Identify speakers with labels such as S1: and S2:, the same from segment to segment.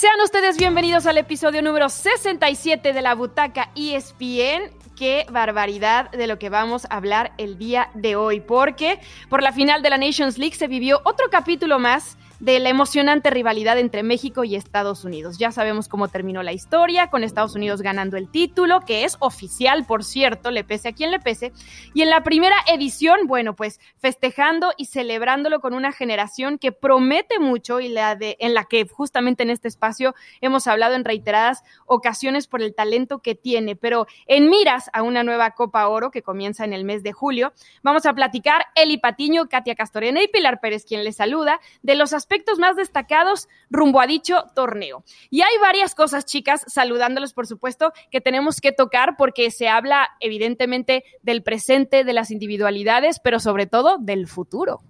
S1: Sean ustedes bienvenidos al episodio número 67 de la Butaca ESPN qué barbaridad de lo que vamos a hablar el día de hoy, porque por la final de la Nations League se vivió otro capítulo más de la emocionante rivalidad entre México y Estados Unidos. Ya sabemos cómo terminó la historia, con Estados Unidos ganando el título, que es oficial, por cierto, le pese a quien le pese. Y en la primera edición, bueno, pues festejando y celebrándolo con una generación que promete mucho y la de, en la que justamente en este espacio hemos hablado en reiteradas ocasiones por el talento que tiene. Pero en miras a una nueva Copa Oro que comienza en el mes de julio, vamos a platicar Eli Patiño, Katia Castorena y Pilar Pérez, quien les saluda, de los aspectos aspectos más destacados rumbo a dicho torneo. Y hay varias cosas, chicas, saludándolos, por supuesto, que tenemos que tocar porque se habla evidentemente del presente, de las individualidades, pero sobre todo del futuro.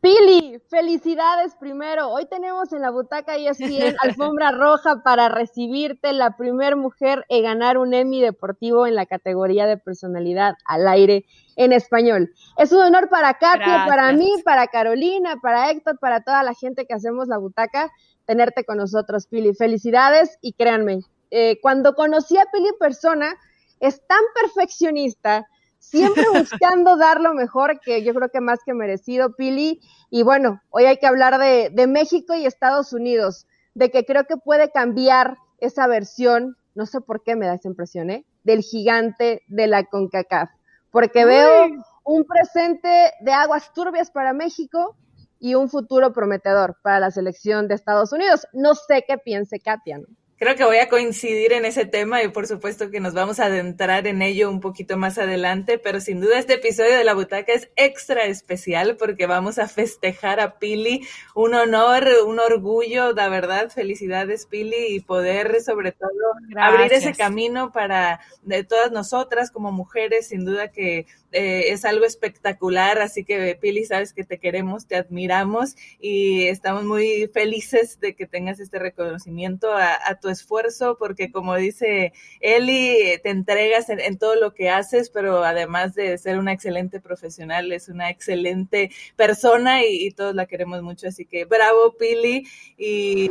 S2: Pili, felicidades primero. Hoy tenemos en la butaca ESPN alfombra roja para recibirte la primer mujer en ganar un Emmy deportivo en la categoría de personalidad al aire en español. Es un honor para Katia, para mí, para Carolina, para Héctor, para toda la gente que hacemos la butaca, tenerte con nosotros, Pili. Felicidades y créanme, eh, cuando conocí a Pili en persona, es tan perfeccionista siempre buscando dar lo mejor, que yo creo que más que merecido, Pili. Y bueno, hoy hay que hablar de, de México y Estados Unidos, de que creo que puede cambiar esa versión, no sé por qué me da esa impresión, ¿eh? del gigante de la CONCACAF, porque veo un presente de aguas turbias para México y un futuro prometedor para la selección de Estados Unidos. No sé qué piense Katia, ¿no?
S3: Creo que voy a coincidir en ese tema y por supuesto que nos vamos a adentrar en ello un poquito más adelante, pero sin duda este episodio de la butaca es extra especial porque vamos a festejar a Pili, un honor, un orgullo, la verdad, felicidades Pili y poder sobre todo abrir ese camino para de todas nosotras como mujeres, sin duda que eh, es algo espectacular, así que Pili, sabes que te queremos, te admiramos y estamos muy felices de que tengas este reconocimiento a, tu esfuerzo, porque como dice Eli, te entregas en, todo lo que haces, pero además de ser una excelente profesional, es una excelente persona y, todos la queremos mucho, así que bravo Pili y...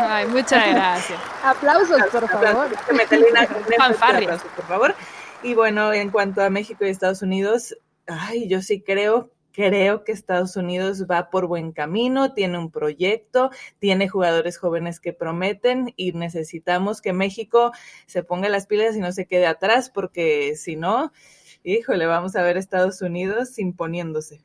S1: Ay, muchas gracias.
S2: Aplausos, por favor.
S3: Aplausos, por favor. Y bueno, en cuanto a México y Estados Unidos, ay, yo sí creo creo que Estados Unidos va por buen camino, tiene un proyecto, tiene jugadores jóvenes que prometen y necesitamos que México se ponga las pilas y no se quede atrás, porque si no, híjole, vamos a ver Estados Unidos imponiéndose.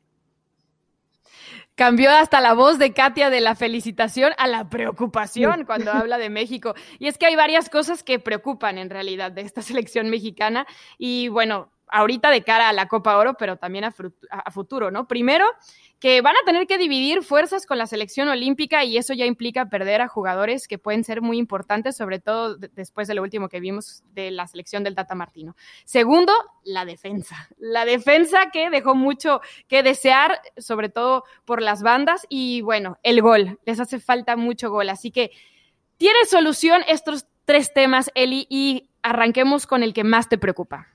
S1: Cambió hasta la voz de Katia de la felicitación a la preocupación cuando habla de México. Y es que hay varias cosas que preocupan en realidad de esta selección mexicana. Y bueno, ahorita de cara a la Copa Oro, pero también a, futuro, ¿no? Primero, que van a tener que dividir fuerzas con la selección olímpica y eso ya implica perder a jugadores que pueden ser muy importantes, sobre todo después de lo último que vimos de la selección del Tata Martino. Segundo, la defensa. La defensa que dejó mucho que desear, sobre todo por las bandas y bueno, el gol. Les hace falta mucho gol. Así que tiene solución estos tres temas, Eli, y arranquemos con el que más te preocupa.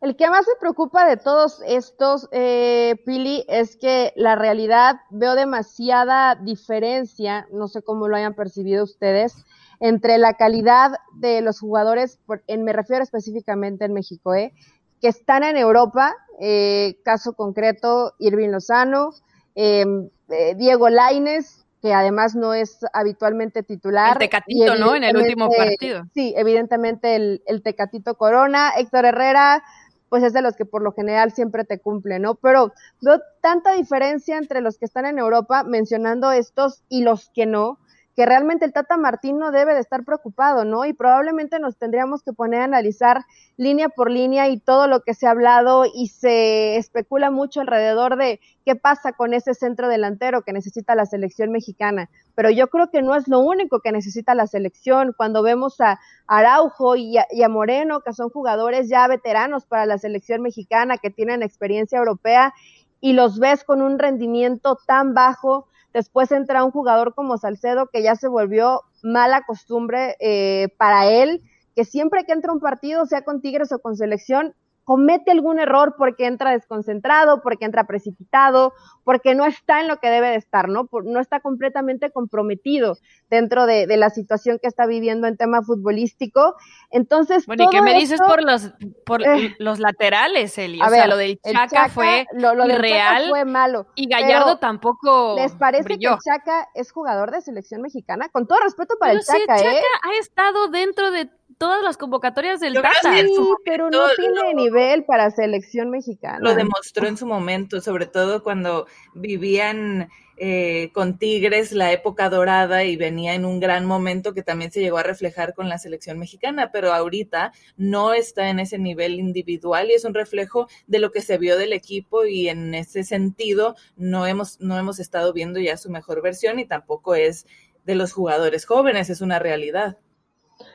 S2: El que más me preocupa de todos estos, eh, Pili, es que la realidad veo demasiada diferencia, no sé cómo lo hayan percibido ustedes, entre la calidad de los jugadores, en, me refiero específicamente en México, eh, que están en Europa, eh, caso concreto, Irving Lozano, em, eh, Diego Laines, que además no es habitualmente titular. El
S1: Tecatito, ¿no? En el último partido.
S2: Sí, evidentemente el, el Tecatito Corona, Héctor Herrera, pues es de los que por lo general siempre te cumple, ¿no? Pero veo tanta diferencia entre los que están en Europa mencionando estos y los que no, que realmente el Tata Martín no debe de estar preocupado, ¿no? Y probablemente nos tendríamos que poner a analizar línea por línea y todo lo que se ha hablado y se especula mucho alrededor de qué pasa con ese centro delantero que necesita la selección mexicana. Pero yo creo que no es lo único que necesita la selección. Cuando vemos a Araujo y a, y a Moreno, que son jugadores ya veteranos para la selección mexicana, que tienen experiencia europea, y los ves con un rendimiento tan bajo, Después entra un jugador como Salcedo que ya se volvió mala costumbre eh, para él, que siempre que entra un partido, sea con Tigres o con selección, comete algún error porque entra desconcentrado, porque entra precipitado, porque no está en lo que debe de estar, ¿no? no está completamente comprometido dentro de, la situación que está viviendo en tema futbolístico. Entonces,
S1: bueno, ¿y qué me dices por los por eh, los laterales, Eli? O sea, lo del Chaca, fue lo, irreal
S2: fue malo.
S1: Y Gallardo tampoco
S2: ¿Les parece que Chaca es jugador de selección mexicana? Con todo respeto para el Chaca,
S1: el Chaca
S2: ¿eh?
S1: ha estado dentro de todas las convocatorias del Tata.
S2: Sí, pero no tiene nivel para selección mexicana.
S3: Lo demostró en su momento, sobre todo cuando vivían eh, con Tigres la época dorada y venía en un gran momento que también se llegó a reflejar con la selección mexicana, pero ahorita no está en ese nivel individual y es un reflejo de lo que se vio del equipo y en ese sentido no hemos, no hemos estado viendo ya su mejor versión y tampoco es de los jugadores jóvenes, es una realidad.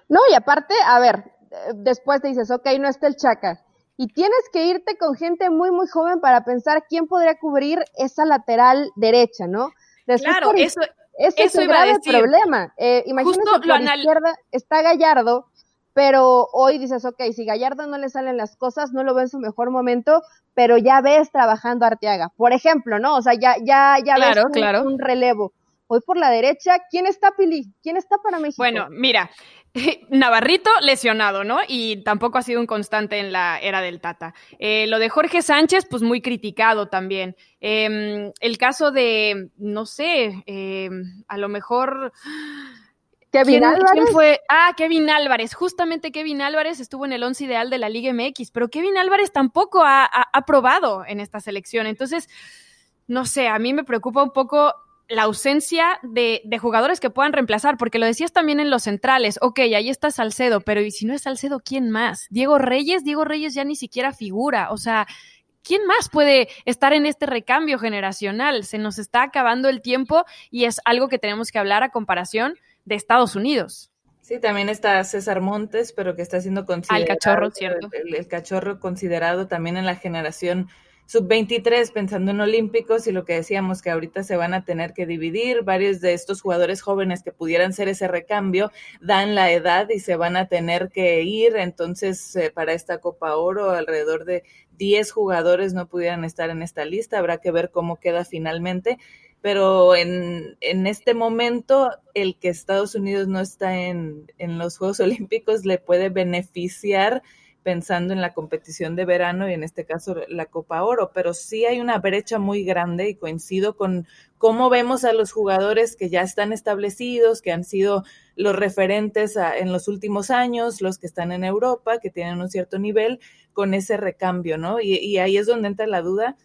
S2: No, y aparte, a ver, después te dices, ok, no está el Chaca. Y tienes que irte con gente muy, muy joven para pensar quién podría cubrir esa lateral derecha, ¿no?
S1: claro, eso,
S2: ese es el grave problema. Eh, imagínate que a la izquierda está Gallardo, pero hoy dices, ok, si Gallardo no le salen las cosas, no lo ve en su mejor momento, pero ya ves trabajando a Arteaga, por ejemplo, ¿no? O sea, ya, ya, ya ves un, relevo. Hoy por la derecha, ¿quién está, Pili? ¿Quién está para México?
S1: Bueno, mira, Navarrito lesionado, ¿no? Y tampoco ha sido un constante en la era del Tata. Eh, lo de Jorge Sánchez, pues muy criticado también. Em, el caso de, no sé, em, a lo mejor...
S2: Kevin Álvarez.
S1: fue? Ah, Kevin Álvarez. Justamente Kevin Álvarez estuvo en el once ideal de la Liga MX, pero Kevin Álvarez tampoco ha, ha probado en esta selección. Entonces, no sé, a mí me preocupa un poco la ausencia de, jugadores que puedan reemplazar, porque lo decías también en los centrales, ok, ahí está Salcedo, pero ¿y si no es Salcedo, quién más? Diego Reyes, Diego Reyes ya ni siquiera figura, o sea, ¿quién más puede estar en este recambio generacional? Se nos está acabando el tiempo y es algo que tenemos que hablar a comparación de Estados Unidos.
S3: Sí, también está César Montes, pero que está siendo considerado.
S1: el cachorro, ¿cierto?
S3: el cachorro considerado también en la generación sub-23 pensando en olímpicos y lo que decíamos que ahorita se van a tener que dividir, varios de estos jugadores jóvenes que pudieran ser ese recambio dan la edad y se van a tener que ir, entonces eh, para esta Copa Oro alrededor de 10 jugadores no pudieran estar en esta lista, habrá que ver cómo queda finalmente, pero en, en este momento el que Estados Unidos no está en, en los Juegos Olímpicos le puede beneficiar pensando en la competición de verano y en este caso la Copa Oro, pero sí hay una brecha muy grande y coincido con cómo vemos a los jugadores que ya están establecidos, que han sido los referentes en los últimos años, los que están en Europa, que tienen un cierto nivel, con ese recambio, ¿no? Y, y ahí es donde entra la duda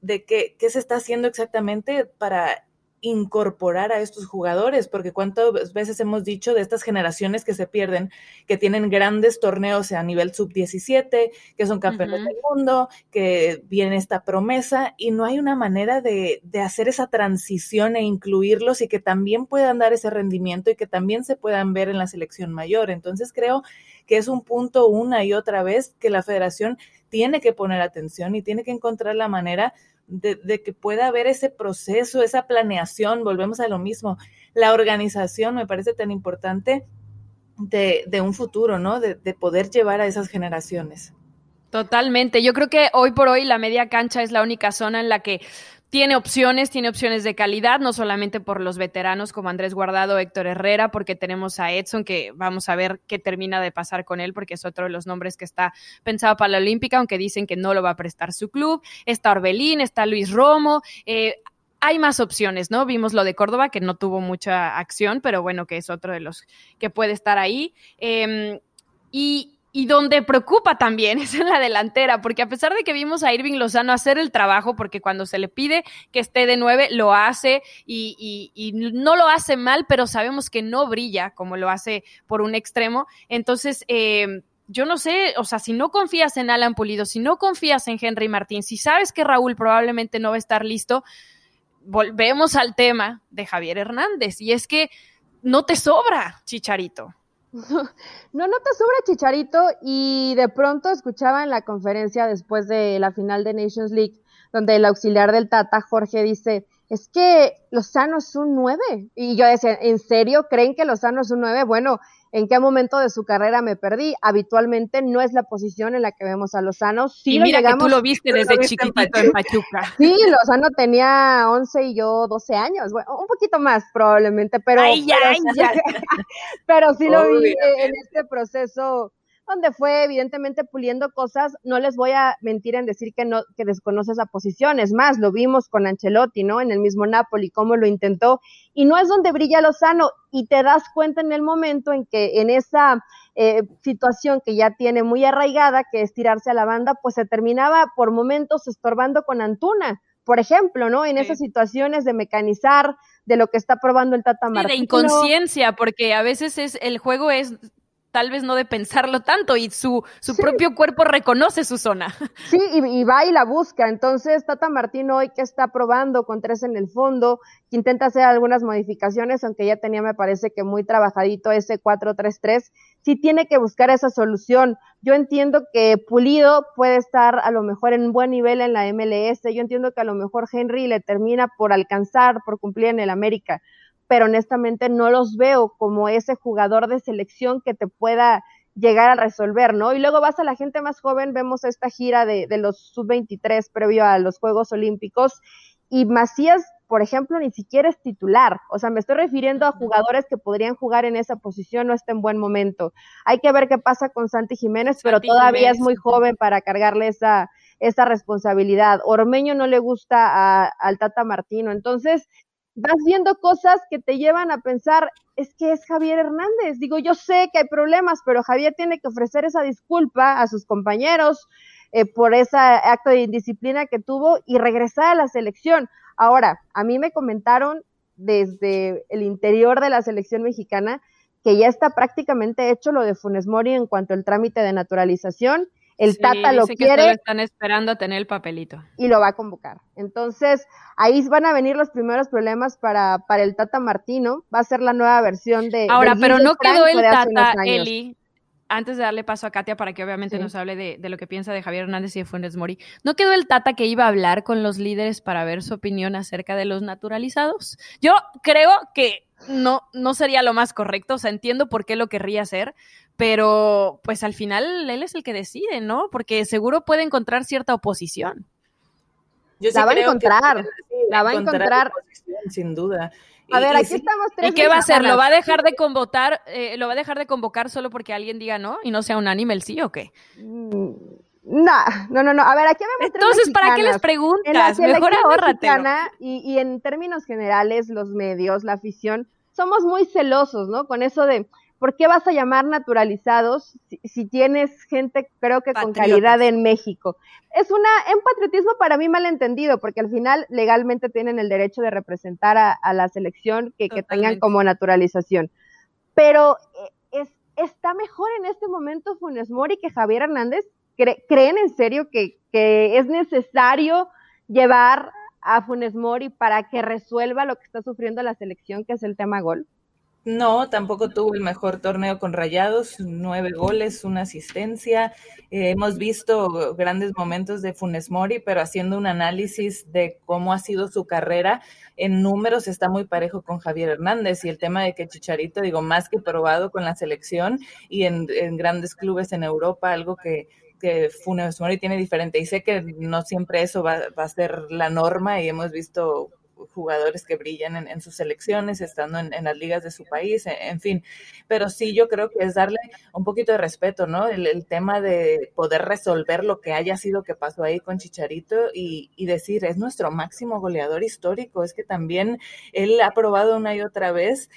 S3: de qué, qué se está haciendo exactamente para incorporar a estos jugadores, porque cuántas veces hemos dicho de estas generaciones que se pierden, que tienen grandes torneos a nivel sub-17, que son campeones del mundo, que viene esta promesa y no hay una manera de, de, hacer esa transición e incluirlos y que también puedan dar ese rendimiento y que también se puedan ver en la selección mayor. Entonces creo que es un punto una y otra vez que la federación tiene que poner atención y tiene que encontrar la manera de, que pueda haber ese proceso, esa planeación, volvemos a lo mismo, la organización me parece tan importante de, de un futuro, ¿no? De, de poder llevar a esas generaciones.
S1: Totalmente. Yo creo que hoy por hoy la media cancha es la única zona en la que tiene opciones, tiene opciones de calidad, no solamente por los veteranos como Andrés Guardado, Héctor Herrera, porque tenemos a Edson, que vamos a ver qué termina de pasar con él, porque es otro de los nombres que está pensado para la Olímpica, aunque dicen que no lo va a prestar su club. Está Orbelín, está Luis Romo. Eh, hay más opciones, ¿no? Vimos lo de Córdoba, que no tuvo mucha acción, pero bueno, que es otro de los que puede estar ahí. Em, y, y donde preocupa también es en la delantera, porque a pesar de que vimos a Irving Lozano hacer el trabajo, porque cuando se le pide que esté de nueve, lo hace y, y, no lo hace mal, pero sabemos que no brilla como lo hace por un extremo. Entonces, eh, yo no sé, o sea, si no confías en Alan Pulido, si no confías en Henry Martín, si sabes que Raúl probablemente no va a estar listo, volvemos al tema de Javier Hernández, y es que no te sobra, Chicharito.
S2: No, no te sobra Chicharito y de pronto escuchaba en la conferencia después de la final de Nations League, donde el auxiliar del Tata, Jorge, dice, es que Lozano es un 9. Y yo decía, ¿en serio creen que Lozano es un 9? Bueno, ¿en qué momento de su carrera me perdí? Habitualmente no es la posición en la que vemos a Lozano.
S1: Sí y mira que tú lo viste desde chiquitito en Pachuca.
S2: Sí, Lozano tenía 11 y yo 12 años, bueno, un poquito más probablemente, pero,
S1: ay, ya,
S2: pero, pero sí lo vi en este proceso donde fue evidentemente puliendo cosas. No les voy a mentir en decir que no, que desconoce esa posición. Es más, lo vimos con Ancelotti, ¿no? En el mismo Napoli, cómo lo intentó. Y no es donde brilla Lozano. Y te das cuenta en el momento en que en esa eh, situación que ya tiene muy arraigada, que es tirarse a la banda, pues se terminaba por momentos estorbando con Antuna. Por ejemplo, ¿no? En esas situaciones de mecanizar, de lo que está probando el Tata Martino.
S1: de inconsciencia, porque a veces es el juego es tal vez no de pensarlo tanto y su, su propio cuerpo reconoce su zona.
S2: Sí, y, va y la busca. Entonces, Tata Martín hoy que está probando con tres en el fondo, que intenta hacer algunas modificaciones, aunque ya tenía, me parece que muy trabajadito ese 4-3-3, sí tiene que buscar esa solución. Yo entiendo que Pulido puede estar a lo mejor en un buen nivel en la MLS, yo entiendo que a lo mejor Henry le termina por alcanzar, por cumplir en el América, pero honestamente no los veo como ese jugador de selección que te pueda llegar a resolver, ¿no? Y luego vas a la gente más joven, vemos esta gira de, de los sub-23 previo a los Juegos Olímpicos, y Macías, por ejemplo, ni siquiera es titular. O sea, me estoy refiriendo a jugadores que podrían jugar en esa posición, no está en buen momento. Hay que ver qué pasa con Santi Jiménez, pero todavía es muy joven para cargarle esa, esa responsabilidad. Ormeño no le gusta a, al Tata Martino. Entonces, vas viendo cosas que te llevan a pensar, es que es Javier Hernández. Digo, yo sé que hay problemas, pero Javier tiene que ofrecer esa disculpa a sus compañeros eh, por ese acto de indisciplina que tuvo y regresar a la selección. Ahora, a mí me comentaron desde el interior de la selección mexicana que ya está prácticamente hecho lo de Funes Mori en cuanto al trámite de naturalización el Tata lo quiere.
S1: están esperando a tener el papelito.
S2: Y lo va a convocar. Entonces, ahí van a venir los primeros problemas para, para el Tata Martino. Va a ser la nueva versión de.
S1: Ahora, pero no quedó el Tata, Eli. Antes de darle paso a Katia para que obviamente nos hable de, de, lo que piensa de Javier Hernández y de Funes Mori, ¿no quedó el Tata que iba a hablar con los líderes para ver su opinión acerca de los naturalizados? Yo creo que no, no sería lo más correcto, o sea, entiendo por qué lo querría hacer, pero pues al final él es el que decide, ¿no? Porque seguro puede encontrar cierta oposición.
S2: la va a encontrar, la va a encontrar.
S3: Sin duda.
S2: A ver, aquí estamos tres.
S1: ¿Y qué va a hacer? ¿Lo va a dejar de convocar, eh, lo va a dejar de convocar solo porque alguien diga no y no sea unánime el sí o qué?
S2: Mm, no, no, no, no. A ver, aquí vemos
S1: Entonces, ¿para qué les preguntas? Mejor ahórrate.
S2: Y, y en términos generales, los medios, la afición, somos muy celosos, ¿no? Con eso de, ¿por qué vas a llamar naturalizados si, tienes gente, creo que con calidad en México? Es una, un patriotismo para mí malentendido, porque al final legalmente tienen el derecho de representar a, la selección que, tengan como naturalización. Pero eh, es, está mejor en este momento Funes Mori que Javier Hernández. ¿Creen en serio que, que es necesario llevar a Funes Mori para que resuelva lo que está sufriendo la selección, que es el tema gol?
S3: No, tampoco tuvo el mejor torneo con Rayados, nueve goles, una asistencia. Eh, hemos visto grandes momentos de Funes Mori, pero haciendo un análisis de cómo ha sido su carrera, en números está muy parejo con Javier Hernández y el tema de que Chicharito, digo, más que probado con la selección y en, grandes clubes en Europa, algo que, que Funes Mori tiene diferente. Y sé que no siempre eso va, va a ser la norma y hemos visto jugadores que brillan en, sus selecciones, estando en, las ligas de su país, en, fin. Pero sí, yo creo que es darle un poquito de respeto, ¿no? El, tema de poder resolver lo que haya sido que pasó ahí con Chicharito y, y, decir, es nuestro máximo goleador histórico, es que también él ha probado una y otra vez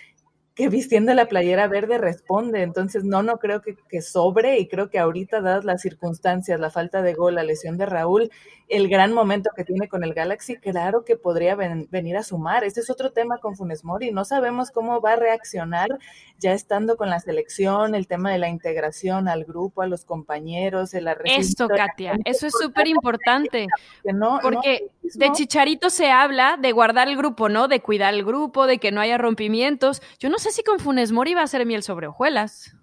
S3: que vistiendo la playera verde responde. Entonces, no, no creo que, que, sobre y creo que ahorita, dadas las circunstancias, la falta de gol, la lesión de Raúl, el gran momento que tiene con el Galaxy, claro que podría venir a sumar. Este es otro tema con Funes Mori. No sabemos cómo va a reaccionar ya estando con la selección, el tema de la integración al grupo, a los compañeros, el
S1: Esto, Katia, eso es súper importante. porque de Chicharito se habla de guardar el grupo, ¿no? De cuidar el grupo, de que no haya rompimientos. Yo no sé si con Funes Mori va a ser miel sobre hojuelas.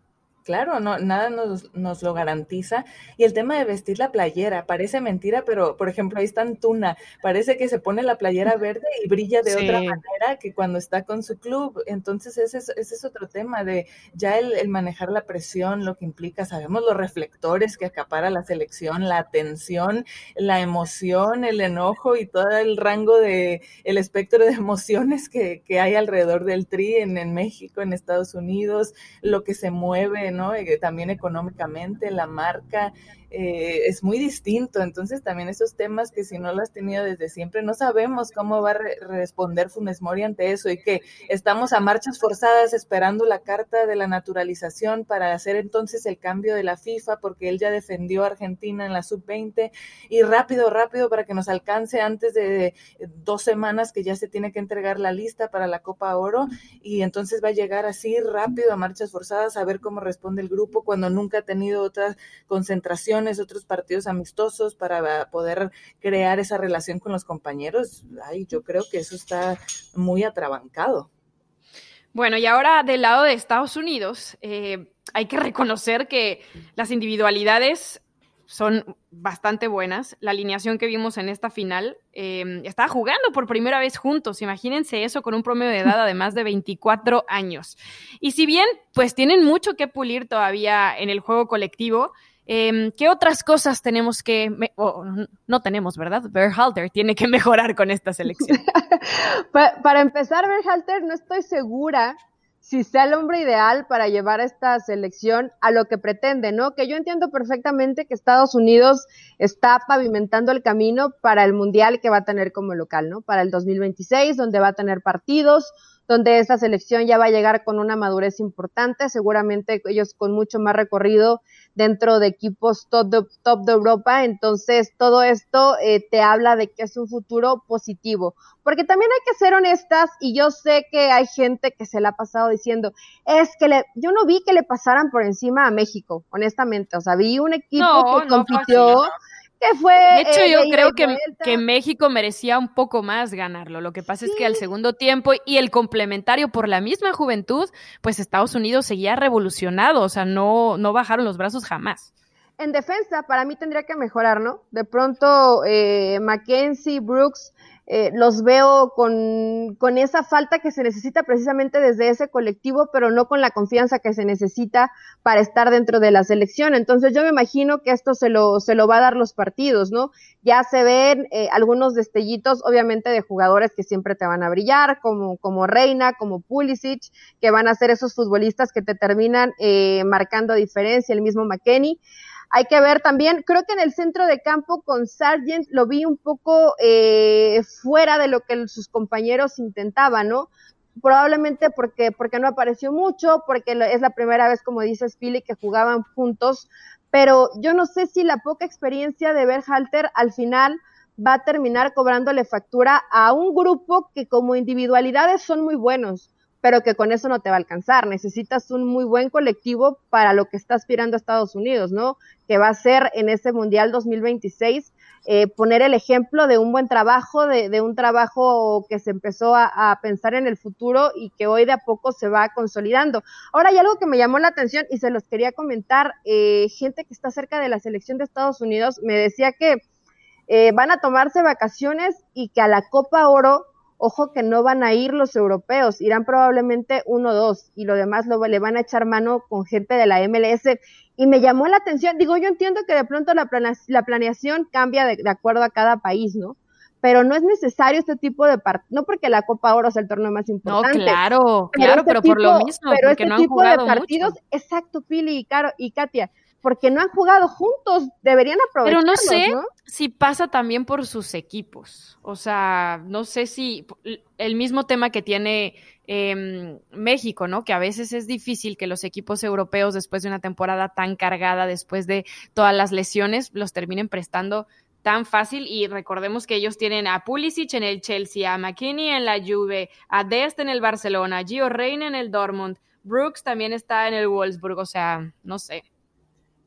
S3: Claro, no, nada nos, nos, lo garantiza. Y el tema de vestir la playera, parece mentira, pero por ejemplo, ahí está Antuna, parece que se pone la playera verde y brilla de otra manera que cuando está con su club. Entonces ese es, ese es otro tema de ya el, el, manejar la presión, lo que implica, sabemos los reflectores que acapara la selección, la atención, la emoción, el enojo y todo el rango de, el espectro de emociones que, que hay alrededor del tri en, en México, en Estados Unidos, lo que se mueve ¿no? Eh, también económicamente, la marca, eh, es muy distinto. Entonces también esos temas que si no lo has tenido desde siempre, no sabemos cómo va a responder Funes Mori ante eso y que estamos a marchas forzadas esperando la carta de la naturalización para hacer entonces el cambio de la FIFA porque él ya defendió a Argentina en la sub-20 y rápido, rápido para que nos alcance antes de dos semanas que ya se tiene que entregar la lista para la Copa Oro y entonces va a llegar así rápido a marchas forzadas a ver cómo responde el grupo cuando nunca ha tenido otra concentración otros partidos amistosos para poder crear esa relación con los compañeros, ay, yo creo que eso está muy atrabancado.
S1: Bueno, y ahora del lado de Estados Unidos, eh, hay que reconocer que las individualidades son bastante buenas. La alineación que vimos en esta final eh, estaba jugando por primera vez juntos. Imagínense eso con un promedio de edad de más de 24 años. Y si bien, pues tienen mucho que pulir todavía en el juego colectivo, Em, ¿Qué otras cosas tenemos que, no tenemos, verdad? Berhalter tiene que mejorar con esta selección.
S2: para, empezar, Berhalter no estoy segura si sea el hombre ideal para llevar a esta selección a lo que pretende, ¿no? Que yo entiendo perfectamente que Estados Unidos está pavimentando el camino para el Mundial que va a tener como local, ¿no? Para el 2026, donde va a tener partidos, donde esta selección ya va a llegar con una madurez importante, seguramente ellos con mucho más recorrido dentro de equipos top de, top de Europa, entonces todo esto eh, te habla de que es un futuro positivo, porque también hay que ser honestas y yo sé que hay gente que se la ha pasado diciendo, es que le, yo no vi que le pasaran por encima a México, honestamente, o sea, vi un equipo que compitió fue.
S1: De hecho, yo creo que, que, México merecía un poco más ganarlo. Lo que pasa es que al segundo tiempo y el complementario por la misma juventud, pues Estados Unidos seguía revolucionado, o sea, no, no bajaron los brazos jamás.
S2: En defensa, para mí tendría que mejorar, ¿no? De pronto, eh, Mackenzie, Brooks, eh, los veo con, con, esa falta que se necesita precisamente desde ese colectivo, pero no con la confianza que se necesita para estar dentro de la selección. Entonces yo me imagino que esto se lo, se lo va a dar los partidos, ¿no? Ya se ven eh, algunos destellitos, obviamente, de jugadores que siempre te van a brillar, como, como Reina, como Pulisic, que van a ser esos futbolistas que te terminan eh, marcando diferencia, el mismo McKenny. Hay que ver también, creo que en el centro de campo con Sargent lo vi un poco eh, fuera de lo que sus compañeros intentaban, ¿no? Probablemente porque, porque no apareció mucho, porque es la primera vez, como dice Spilly, que jugaban juntos, pero yo no sé si la poca experiencia de Berhalter al final va a terminar cobrándole factura a un grupo que como individualidades son muy buenos pero que con eso no te va a alcanzar. Necesitas un muy buen colectivo para lo que está aspirando a Estados Unidos, ¿no? Que va a ser en ese Mundial 2026 eh, poner el ejemplo de un buen trabajo, de, un trabajo que se empezó a, pensar en el futuro y que hoy de a poco se va consolidando. Ahora hay algo que me llamó la atención y se los quería comentar. Eh, gente que está cerca de la selección de Estados Unidos me decía que eh, van a tomarse vacaciones y que a la Copa Oro ojo que no van a ir los europeos, irán probablemente uno o dos y lo demás lo, le van a echar mano con gente de la MLS. Y me llamó la atención, digo, yo entiendo que de pronto la, la planeación cambia de, acuerdo a cada país, ¿no? Pero no es necesario este tipo de partidos, no porque la Copa Oro sea el torneo más importante.
S1: No, claro, claro, este pero por lo mismo,
S2: pero
S1: porque
S2: este
S1: no
S2: tipo de partidos, exacto, Pili y, Caro, y Katia, porque no han jugado juntos, deberían aprovecharlos,
S1: Pero no sé si pasa también por sus equipos, o sea, no sé si el mismo tema que tiene eh, México, ¿no? Que a veces es difícil que los equipos europeos después de una temporada tan cargada, después de todas las lesiones, los terminen prestando tan fácil y recordemos que ellos tienen a Pulisic en el Chelsea, a McKinney en la Juve, a Dest en el Barcelona, a Gio Reyna en el Dortmund, Brooks también está en el Wolfsburg, o sea, no sé.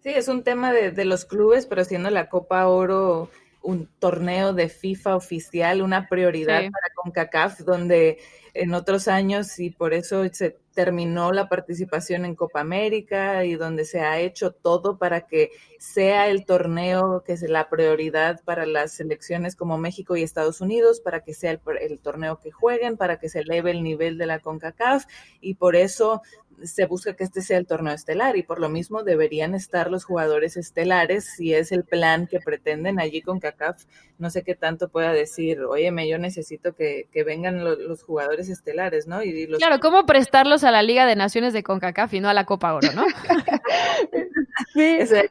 S3: Sí, es un tema de, de los clubes, pero siendo la Copa Oro un torneo de FIFA oficial, una prioridad para CONCACAF, donde en otros años y por eso se terminó la participación en Copa América y donde se ha hecho todo para que sea el torneo que es la prioridad para las selecciones como México y Estados Unidos, para que sea el, torneo que jueguen, para que se eleve el nivel de la CONCACAF y por eso se busca que este sea el torneo estelar y por lo mismo deberían estar los jugadores estelares si es el plan que pretenden allí con CACAF. No sé qué tanto pueda decir, óyeme, yo necesito que, vengan los jugadores estelares, ¿no? Y
S1: Claro, ¿cómo prestarlos a la Liga de Naciones de CONCACAF y no a la Copa Oro, no?
S3: sí, Esa es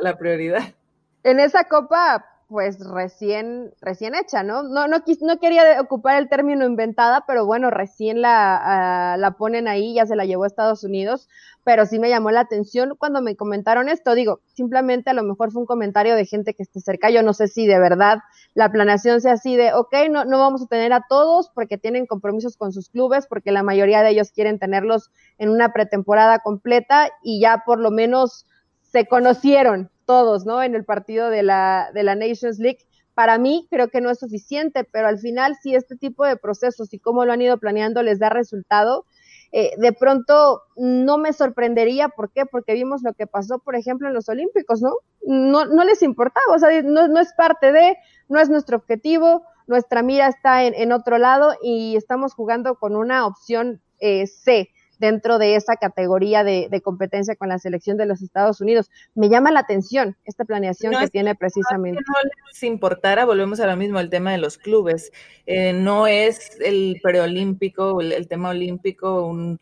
S3: la prioridad.
S2: En esa copa pues recién, recién hecha, ¿no? No, no, no quería ocupar el término inventada, pero bueno, recién la, la ponen ahí, ya se la llevó a Estados Unidos, pero sí me llamó la atención cuando me comentaron esto. Digo, simplemente a lo mejor fue un comentario de gente que esté cerca. Yo no sé si de verdad la planeación sea así de, ok, no, no vamos a tener a todos porque tienen compromisos con sus clubes, porque la mayoría de ellos quieren tenerlos en una pretemporada completa y ya por lo menos se conocieron, todos, ¿no? En el partido de la, de la Nations League. Para mí creo que no es suficiente, pero al final si este tipo de procesos y cómo lo han ido planeando les da resultado, eh, de pronto no me sorprendería, ¿por qué? Porque vimos lo que pasó, por ejemplo, en los Olímpicos, ¿no? No, no les importaba, o sea, no, no es parte de, no es nuestro objetivo, nuestra mira está en, en otro lado y estamos jugando con una opción eh, C dentro de esa categoría de, competencia con la selección de los Estados Unidos. Me llama la atención esta planeación que tiene precisamente.
S3: No, no les importara, volvemos a lo mismo, el tema de los clubes. Eh, no es el preolímpico, el tema olímpico, un,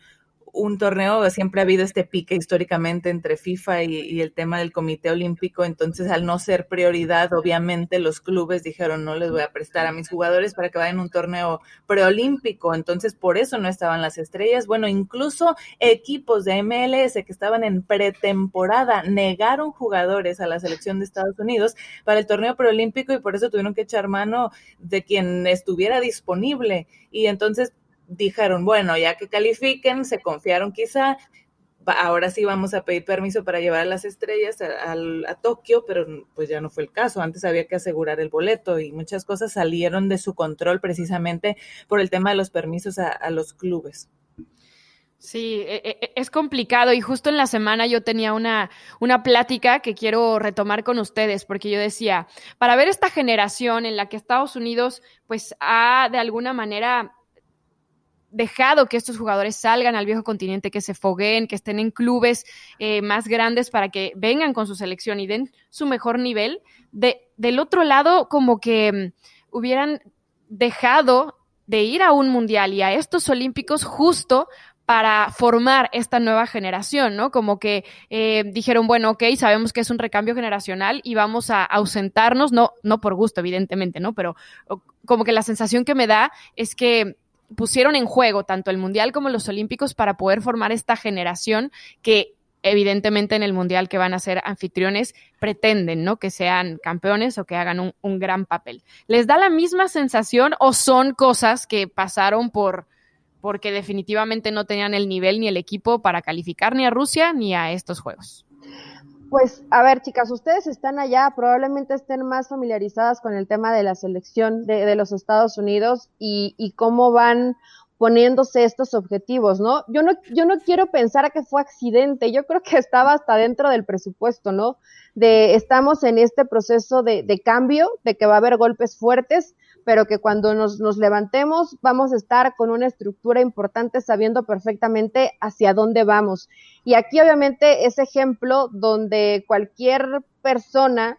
S3: un torneo, siempre ha habido este pique históricamente entre FIFA y, el tema del Comité Olímpico, entonces al no ser prioridad, obviamente los clubes dijeron no les voy a prestar a mis jugadores para que vayan a un torneo preolímpico, entonces por eso no estaban las estrellas. Bueno, incluso equipos de MLS que estaban en pretemporada negaron jugadores a la selección de Estados Unidos para el torneo preolímpico y por eso tuvieron que echar mano de quien estuviera disponible. Y entonces dijeron, bueno, ya que califiquen, se confiaron quizá, ahora sí vamos a pedir permiso para llevar a las estrellas a, a, Tokio, pero pues ya no fue el caso. Antes había que asegurar el boleto y muchas cosas salieron de su control precisamente por el tema de los permisos a, los clubes.
S1: Sí, e, e, e, es complicado y justo en la semana yo tenía una, una plática que quiero retomar con ustedes porque yo decía, para ver esta generación en la que Estados Unidos pues ha de alguna manera dejado que estos jugadores salgan al viejo continente, que se fogueen, que estén en clubes eh, más grandes para que vengan con su selección y den su mejor nivel. De, del otro lado, como que mm, hubieran dejado de ir a un mundial y a estos olímpicos justo para formar esta nueva generación, ¿no? Como que eh, dijeron, bueno, ok, sabemos que es un recambio generacional y vamos a ausentarnos, no, no por gusto, evidentemente, ¿no? Pero como que la sensación que me da es que pusieron en juego tanto el Mundial como los Olímpicos para poder formar esta generación que evidentemente en el Mundial que van a ser anfitriones pretenden, ¿no? Que sean campeones o que hagan un, un, gran papel. ¿Les da la misma sensación o son cosas que pasaron por porque definitivamente no tenían el nivel ni el equipo para calificar ni a Rusia ni a estos Juegos?
S2: Pues, a ver, chicas, ustedes están allá, probablemente estén más familiarizadas con el tema de la selección de, los Estados Unidos y, y, cómo van poniéndose estos objetivos, ¿no? Yo no, yo no quiero pensar que fue accidente, yo creo que estaba hasta dentro del presupuesto, ¿no? De estamos en este proceso de, de cambio, de que va a haber golpes fuertes, pero que cuando nos, nos levantemos vamos a estar con una estructura importante sabiendo perfectamente hacia dónde vamos. Y aquí obviamente ese ejemplo donde cualquier persona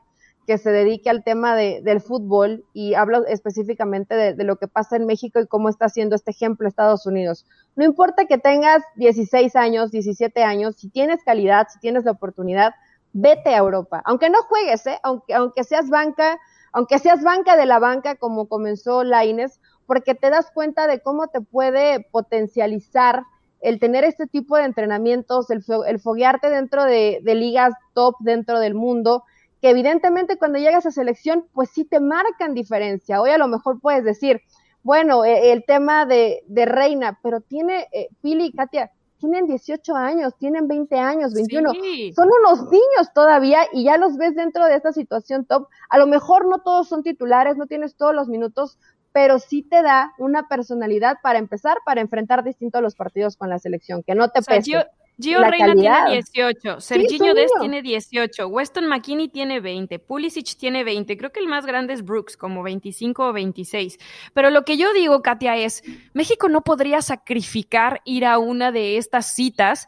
S2: que se dedique al tema de, del fútbol y hablo específicamente de, de, lo que pasa en México y cómo está haciendo este ejemplo Estados Unidos. No importa que tengas 16 años, 17 años, si tienes calidad, si tienes la oportunidad, vete a Europa. Aunque no juegues, ¿eh? aunque, aunque seas banca, aunque seas banca de la banca como comenzó Laines, porque te das cuenta de cómo te puede potencializar el tener este tipo de entrenamientos, el, foguearte dentro de, ligas top dentro del mundo, que evidentemente cuando llegas a selección, pues sí te marcan diferencia. Hoy a lo mejor puedes decir, bueno, e, el tema de, Reina, pero tiene, eh, Pili y Katia, tienen 18 años, tienen 20 años, 21, son unos niños todavía y ya los ves dentro de esta situación top. A lo mejor no todos son titulares, no tienes todos los minutos, pero sí te da una personalidad para empezar, para enfrentar distintos los partidos con la selección, que no te pese.
S1: Gio Reina tiene 18, Serginho Des tiene 18, Weston McKinney tiene 20, Pulisic tiene 20, creo que el más grande es Brooks, como 25 o 26. Pero lo que yo digo, Katia, es, México no podría sacrificar ir a una de estas citas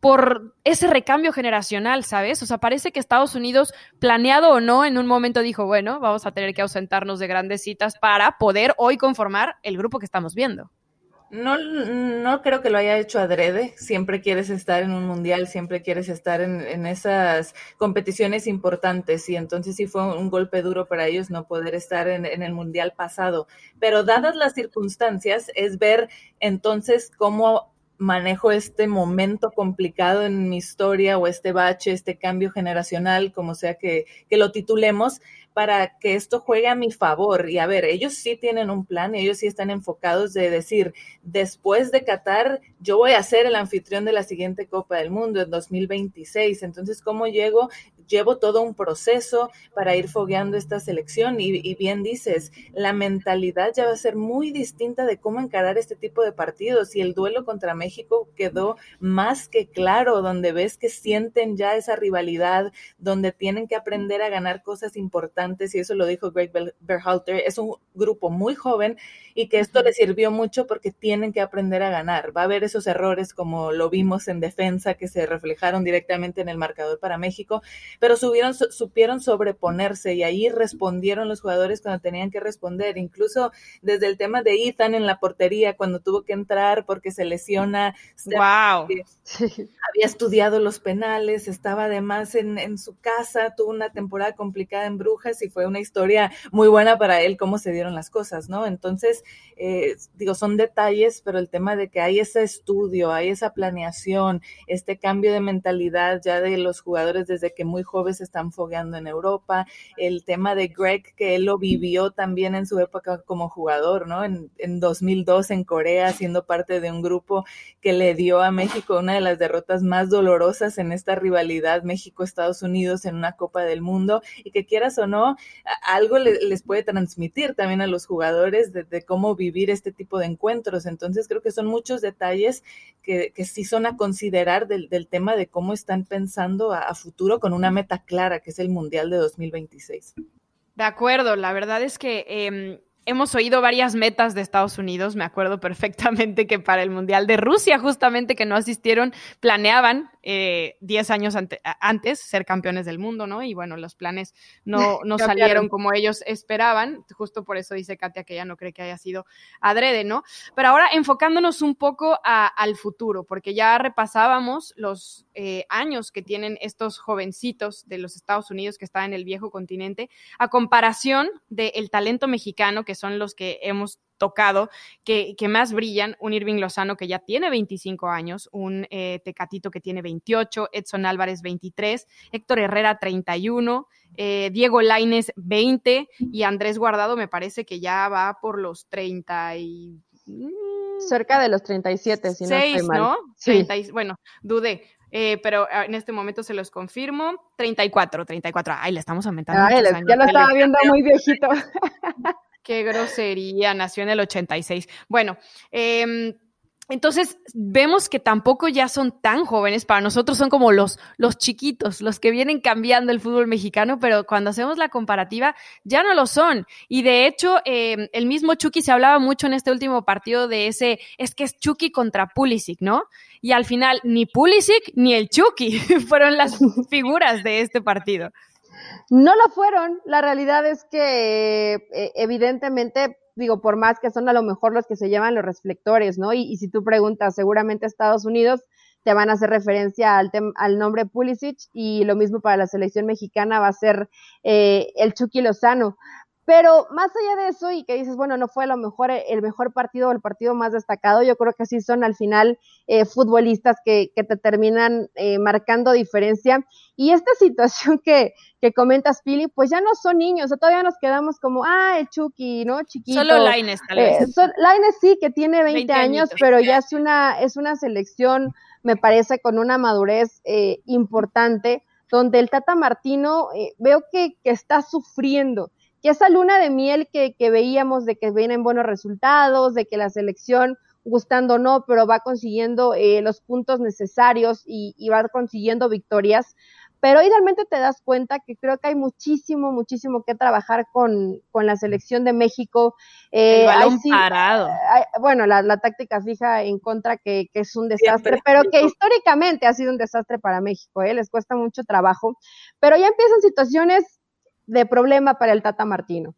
S1: por ese recambio generacional, ¿sabes? O sea, parece que Estados Unidos, planeado o no, en un momento dijo, bueno, vamos a tener que ausentarnos de grandes citas para poder hoy conformar el grupo que estamos viendo.
S3: No, no creo que lo haya hecho adrede. Siempre quieres estar en un mundial, siempre quieres estar en, esas competiciones importantes y entonces sí fue un golpe duro para ellos no poder estar en, en el mundial pasado. Pero dadas las circunstancias, es ver entonces cómo manejo este momento complicado en mi historia o este bache, este cambio generacional, como sea que, que lo titulemos, para que esto juegue a mi favor. Y a ver, ellos sí tienen un plan, ellos sí están enfocados de decir, después de Qatar, yo voy a ser el anfitrión de la siguiente Copa del Mundo en 2026. Entonces, ¿cómo llego? Llevo todo un proceso para ir fogueando esta selección y, y bien dices, la mentalidad ya va a ser muy distinta de cómo encarar este tipo de partidos y el duelo contra México quedó más que claro, donde ves que sienten ya esa rivalidad, donde tienen que aprender a ganar cosas importantes y eso lo dijo Greg Berhalter, es un grupo muy joven y que esto le sirvió mucho porque tienen que aprender a ganar. Va a haber esos errores como lo vimos en defensa que se reflejaron directamente en el marcador para México, pero subieron, supieron sobreponerse y ahí respondieron los jugadores cuando tenían que responder, incluso desde el tema de Ethan en la portería cuando tuvo que entrar porque se lesiona.
S1: Wow.
S3: Había estudiado los penales, estaba además en, en su casa, tuvo una temporada complicada en Brujas y fue una historia muy buena para él cómo se dieron las cosas, ¿no? Entonces, eh, digo, son detalles, pero el tema de que hay ese estudio, hay esa planeación, este cambio de mentalidad ya de los jugadores desde que muy jóvenes están fogueando en Europa, el tema de Greg, que él lo vivió también en su época como jugador, ¿no? En, en 2002 en Corea, siendo parte de un grupo que le dio a México una de las derrotas más dolorosas en esta rivalidad México-Estados Unidos en una Copa del Mundo y que quieras o no, algo les puede transmitir también a los jugadores de, cómo vivir este tipo de encuentros. Entonces creo que son muchos detalles que, sí son a considerar del, tema de cómo están pensando a futuro con una meta clara, que es el Mundial de 2026.
S1: De acuerdo, la verdad es que eh, hemos oído varias metas de Estados Unidos. Me acuerdo perfectamente que para el Mundial de Rusia, justamente que no asistieron, planeaban eh, 10 años antes ser campeones del mundo, ¿no? Y bueno, los planes no, no salieron como ellos esperaban. Justo por eso dice Katia que ya no cree que haya sido adrede, ¿no? Pero ahora enfocándonos un poco a, al futuro, porque ya repasábamos los eh, años que tienen estos jovencitos de los Estados Unidos que están en el viejo continente, a comparación del talento mexicano que son los que hemos tocado, que, que, más brillan, un Irving Lozano que ya tiene 25 años, un eh, Tecatito que tiene 28, Edson Álvarez 23, Héctor Herrera 31, eh, Diego Laines 20 y Andrés Guardado me parece que ya va por los 30 y...
S2: Mm, Cerca de los 37, si no estoy mal.
S1: ¿no? Sí. 30, bueno, dudé, eh, pero ah, en este momento se los confirmo. 34, 34. Ay, le estamos aumentando.
S2: Ay, ya lo estaba viendo muy viejito.
S1: Qué grosería, nació en el 86. Bueno, eh, entonces vemos que tampoco ya son tan jóvenes, para nosotros son como los, los chiquitos, los que vienen cambiando el fútbol mexicano, pero cuando hacemos la comparativa ya no lo son. Y de hecho, eh, el mismo Chucky se hablaba mucho en este último partido de ese, es que es Chucky contra Pulisic, ¿no? Y al final ni Pulisic ni el Chucky fueron las figuras de este partido.
S2: No lo fueron. La realidad es que eh, evidentemente, digo, por más que son a lo mejor los que se llevan los reflectores, ¿no? Y, y si tú preguntas, seguramente Estados Unidos te van a hacer referencia al, al nombre Pulisic y lo mismo para la selección mexicana va a ser eh, el Chucky Lozano. Pero más allá de eso y que dices, bueno, no fue a lo mejor el mejor partido o el partido más destacado, yo creo que sí son al final eh, futbolistas que, que, te terminan eh, marcando diferencia. Y esta situación que, que comentas, Pili, pues ya no son niños, o todavía nos quedamos como, ah, el Chucky, ¿no? Chiquito.
S1: Solo Laines, tal vez.
S2: Eh, so, Laines sí, que tiene 20, 20 años, pero ya es una, es una selección me parece con una madurez eh, importante, donde el Tata Martino eh, veo que, que, está sufriendo, que esa luna de miel que, que veíamos de que vienen buenos resultados, de que la selección gustando o no, pero va consiguiendo eh, los puntos necesarios y, y, va consiguiendo victorias, pero idealmente te das cuenta que creo que hay muchísimo, muchísimo que trabajar con, con la selección de México.
S1: Eh, el balón parado.
S2: Hay, bueno, la, la, táctica fija en contra que, que es un desastre, Siempre. pero que históricamente ha sido un desastre para México, ¿eh? les cuesta mucho trabajo, pero ya empiezan situaciones de problema para el Tata Martino.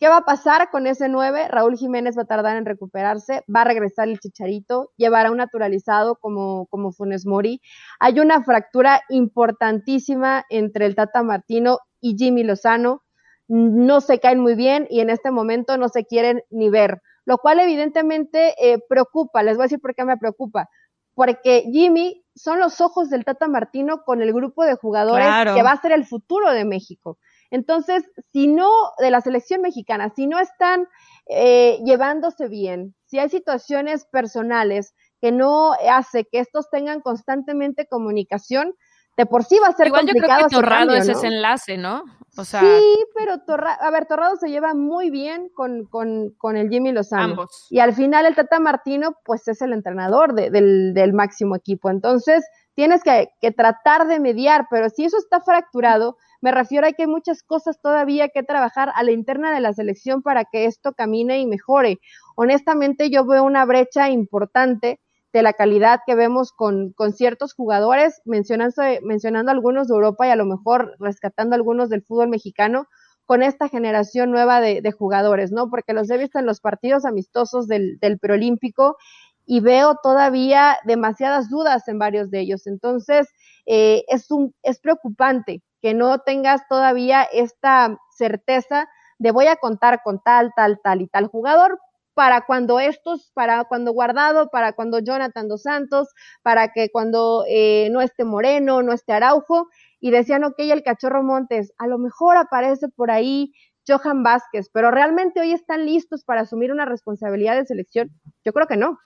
S2: ¿Qué va a pasar con ese 9? Raúl Jiménez va a tardar en recuperarse, va a regresar el Chicharito, llevará un naturalizado como, como Funes Mori. Hay una fractura importantísima entre el Tata Martino y Jimmy Lozano. No se caen muy bien y en este momento no se quieren ni ver, lo cual evidentemente eh, preocupa. Les voy a decir por qué me preocupa. Porque Jimmy son los ojos del Tata Martino con el grupo de jugadores claro. que va a ser el futuro de México. Entonces, si no, de la selección mexicana, si no están eh, llevándose bien, si hay situaciones personales que no hace que estos tengan constantemente comunicación, de por sí va a ser
S1: Igual
S2: complicado.
S1: yo creo que Torrado cambio, es ¿no? ese enlace, ¿no?
S2: O sea, sí, pero Torrado, a ver, Torrado se lleva muy bien con, con, con, el Jimmy Lozano.
S1: Ambos.
S2: Y al final el Tata Martino, pues es el entrenador de, del, del máximo equipo. Entonces, tienes que, que tratar de mediar, pero si eso está fracturado, me refiero a que hay muchas cosas todavía que trabajar a la interna de la selección para que esto camine y mejore. Honestamente, yo veo una brecha importante de la calidad que vemos con, con ciertos jugadores, mencionando, mencionando algunos de Europa y a lo mejor rescatando algunos del fútbol mexicano, con esta generación nueva de, de jugadores, ¿no? Porque los he visto en los partidos amistosos del, del preolímpico y veo todavía demasiadas dudas en varios de ellos. Entonces, eh, es, un, es preocupante que no tengas todavía esta certeza de voy a contar con tal, tal, tal y tal jugador para cuando estos, para cuando Guardado, para cuando Jonathan Dos Santos, para que cuando eh, no esté Moreno, no esté Araujo, y decían, ok, el cachorro Montes, a lo mejor aparece por ahí Johan Vázquez, pero realmente hoy están listos para asumir una responsabilidad de selección. Yo creo que no.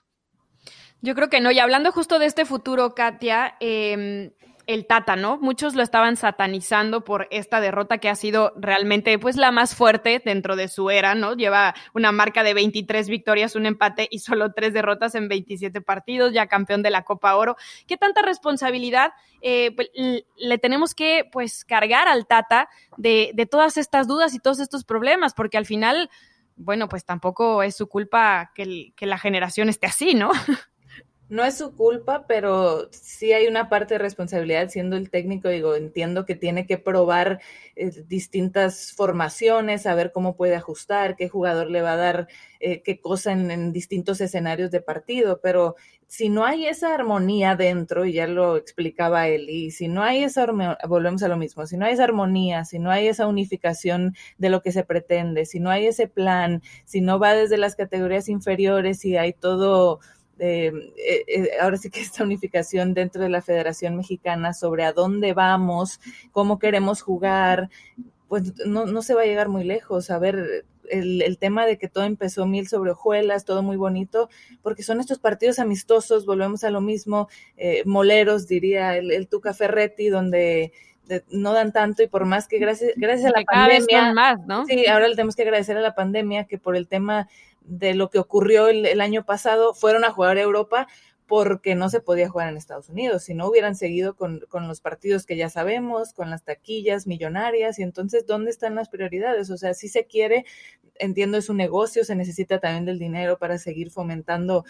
S1: Yo creo que no. Y hablando justo de este futuro, Katia, eh, el Tata, ¿no? Muchos lo estaban satanizando por esta derrota que ha sido realmente pues la más fuerte dentro de su era, ¿no? Lleva una marca de 23 victorias, un empate y solo tres derrotas en 27 partidos, ya campeón de la Copa Oro. ¿Qué tanta responsabilidad eh, le tenemos que pues cargar al Tata de, todas estas dudas y todos estos problemas? Porque al final, bueno, pues tampoco es su culpa que la generación esté así, ¿no?
S3: no es su culpa, pero sí hay una parte de responsabilidad siendo el técnico, digo, entiendo que tiene que probar eh, distintas formaciones, saber cómo puede ajustar, qué jugador le va a dar eh, qué cosa en, distintos escenarios de partido, pero si no hay esa armonía dentro, y ya lo explicaba él, y si no hay esa, volvemos a lo mismo, si no hay esa armonía, si no hay esa unificación de lo que se pretende, si no hay ese plan, si no va desde las categorías inferiores y hay todo eh, eh, ahora sí que esta unificación dentro de la Federación Mexicana sobre a dónde vamos, cómo queremos jugar, pues no, no se va a llegar muy lejos. A ver, el, el, tema de que todo empezó mil sobre hojuelas, todo muy bonito, porque son estos partidos amistosos, volvemos a lo mismo, eh, moleros, diría el, el Tuca Ferretti, donde no dan tanto y por más que gracias, gracias a la pandemia,
S1: más, ¿no?
S3: Sí, ahora le tenemos que agradecer a la pandemia que por el tema de lo que ocurrió el, el, año pasado, fueron a jugar a Europa porque no se podía jugar en Estados Unidos, si no hubieran seguido con, con, los partidos que ya sabemos, con las taquillas millonarias, y entonces, ¿dónde están las prioridades? O sea, si se quiere, entiendo, es un negocio, se necesita también del dinero para seguir fomentando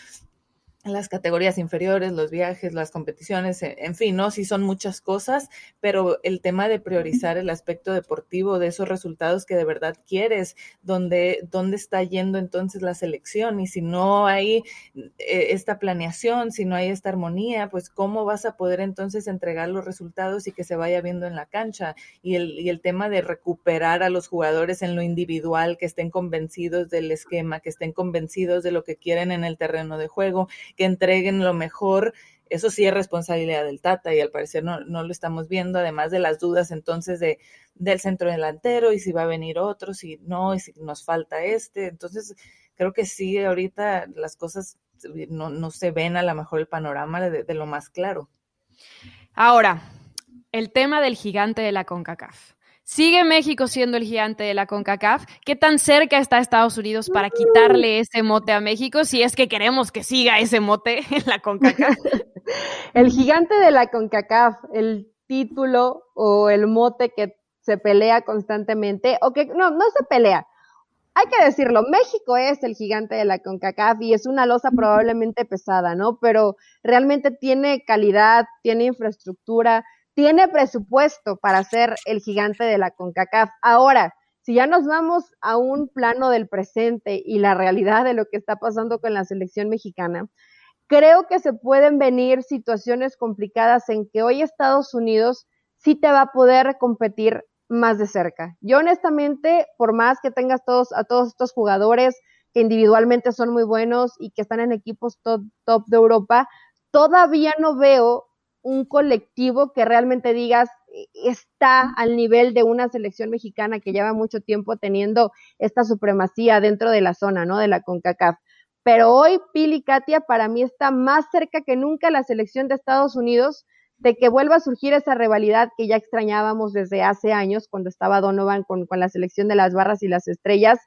S3: las categorías inferiores, los viajes, las competiciones, en fin, ¿no? Sí son muchas cosas, pero el tema de priorizar el aspecto deportivo de esos resultados que de verdad quieres, donde, dónde está yendo entonces la selección y si no hay eh, esta planeación, si no hay esta armonía, pues cómo vas a poder entonces entregar los resultados y que se vaya viendo en la cancha y el, y el tema de recuperar a los jugadores en lo individual, que estén convencidos del esquema, que estén convencidos de lo que quieren en el terreno de juego que entreguen lo mejor. Eso sí es responsabilidad del Tata y al parecer no, no lo estamos viendo, además de las dudas entonces de, del centro delantero y si va a venir otro, si no, y si nos falta este. Entonces, creo que sí, ahorita las cosas no, se ven a lo mejor el panorama de, lo más claro.
S1: Ahora, el tema del gigante de la CONCACAF. ¿Sigue México siendo el gigante de la CONCACAF? ¿Qué tan cerca está Estados Unidos para quitarle ese mote a México si es que queremos que siga ese mote en la CONCACAF?
S2: el gigante de la CONCACAF, el título o el mote que se pelea constantemente, o que no, no se pelea, hay que decirlo, México es el gigante de la CONCACAF y es una losa probablemente pesada, ¿no? Pero realmente tiene calidad, tiene infraestructura, tiene presupuesto para ser el gigante de la CONCACAF. Ahora, si ya nos vamos a un plano del presente y la realidad de lo que está pasando con la selección mexicana, creo que se pueden venir situaciones complicadas en que hoy Estados Unidos sí te va a poder competir más de cerca. Yo honestamente, por más que tengas todos a todos estos jugadores que individualmente son muy buenos y que están en equipos top, top de Europa, todavía no veo un colectivo que realmente digas eh, está al nivel de una selección mexicana que lleva mucho tiempo teniendo esta supremacía dentro de la zona, ¿no? De la CONCACAF. Pero hoy Pili Katia para mí está más cerca que nunca la selección de Estados Unidos de que vuelva a surgir esa rivalidad que ya extrañábamos desde hace años cuando estaba Donovan con, la selección de las barras y las estrellas.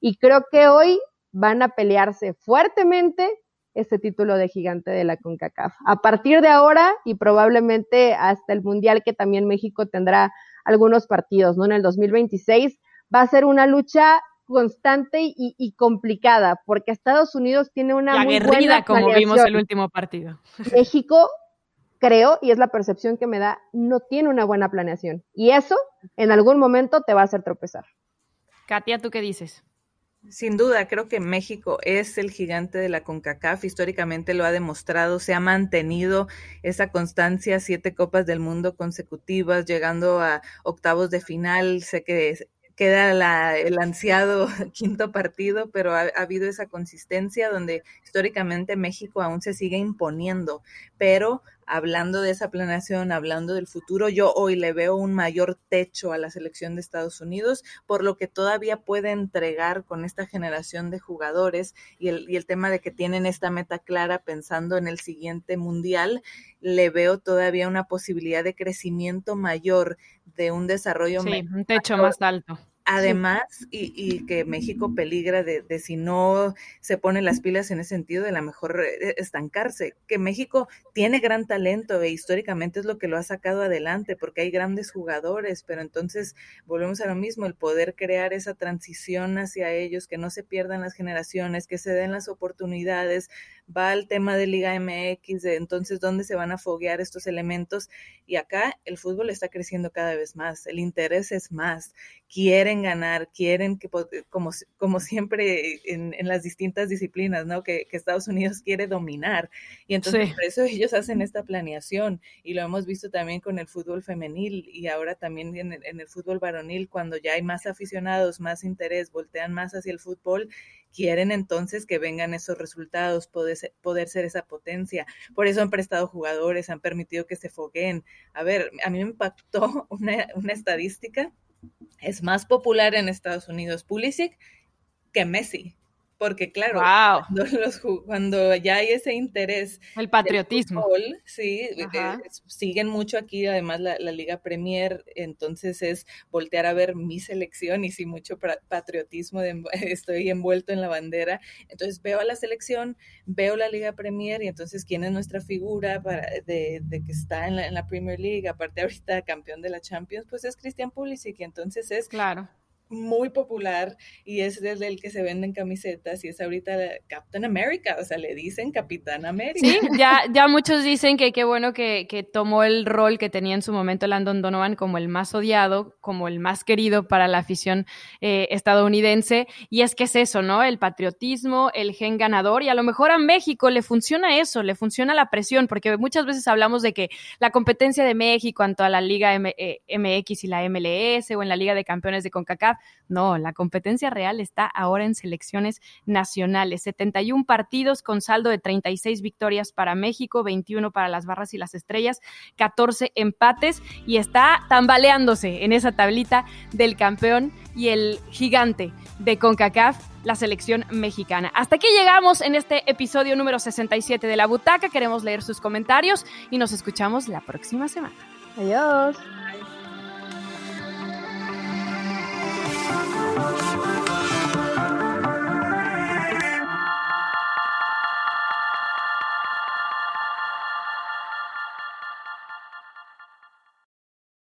S2: Y creo que hoy van a pelearse fuertemente este título de gigante de la CONCACAF. A partir de ahora y probablemente hasta el Mundial que también México tendrá algunos partidos, ¿no? En el 2026 va a ser una lucha constante y, complicada porque Estados Unidos tiene una
S1: muy buena como vimos el último partido.
S2: México creo, y es la percepción que me da, no tiene una buena planeación. Y eso en algún momento te va a hacer tropezar.
S1: Katia, ¿tú qué dices?
S3: Sin duda, creo que México es el gigante de la CONCACAF, históricamente lo ha demostrado, se ha mantenido esa constancia, siete copas del mundo consecutivas, llegando a octavos de final, sé que queda el ansiado quinto partido, pero ha, habido esa consistencia donde históricamente México aún se sigue imponiendo, pero hablando de esa planeación, hablando del futuro, yo hoy le veo un mayor techo a la selección de Estados Unidos, por lo que todavía puede entregar con esta generación de jugadores y el, y el tema de que tienen esta meta clara pensando en el siguiente mundial, le veo todavía una posibilidad de crecimiento mayor, de un desarrollo.
S1: Sí, un techo más alto.
S3: Además, y, y, que México peligra de, de, si no se pone las pilas en ese sentido, de la mejor eh, estancarse. Que México tiene gran talento e históricamente es lo que lo ha sacado adelante, porque hay grandes jugadores, pero entonces volvemos a lo mismo, el poder crear esa transición hacia ellos, que no se pierdan las generaciones, que se den las oportunidades, va al tema de Liga MX, de entonces dónde se van a foguear estos elementos. Y acá el fútbol está creciendo cada vez más, el interés es más, quieren ganar, quieren que, como, como siempre en, las distintas disciplinas, ¿no? Que, Estados Unidos quiere dominar. Y entonces por eso ellos hacen esta planeación. Y lo hemos visto también con el fútbol femenil y ahora también en en el fútbol varonil, cuando ya hay más aficionados, más interés, voltean más hacia el fútbol quieren entonces que vengan esos resultados, poder ser, poder ser esa potencia. Por eso han prestado jugadores, han permitido que se fogueen. A ver, a mí me impactó una, una estadística. Es más popular en Estados Unidos Pulisic que Messi porque claro, cuando, ya hay ese interés.
S1: El patriotismo.
S3: sí, eh, siguen mucho aquí, además la, Liga Premier, entonces es voltear a ver mi selección y sí, mucho patriotismo, estoy envuelto en la bandera. Entonces veo a la selección, veo la Liga Premier y entonces quién es nuestra figura para, de, que está en la, en la Premier League, aparte ahorita campeón de la Champions, pues es Christian Pulisic y entonces es...
S1: Claro
S3: muy popular y es desde el que se venden camisetas y es ahorita Captain America, o sea, le dicen Capitán América.
S1: Sí, ya, ya muchos dicen que qué bueno que, que, tomó el rol que tenía en su momento Landon Donovan como el más odiado, como el más querido para la afición eh, estadounidense y es que es eso, ¿no? El patriotismo, el gen ganador y a lo mejor a México le funciona eso, le funciona la presión, porque muchas veces hablamos de que la competencia de México en toda la Liga MX eh, y la MLS o en la Liga de Campeones de CONCACAF no, la competencia real está ahora en selecciones nacionales. 71 partidos con saldo de 36 victorias para México, 21 para las barras y las estrellas, 14 empates y está tambaleándose en esa tablita del campeón y el gigante de CONCACAF la selección mexicana. Hasta aquí llegamos en este episodio número 67 de La Butaca. Queremos leer sus comentarios y nos escuchamos la próxima semana.
S2: Adiós.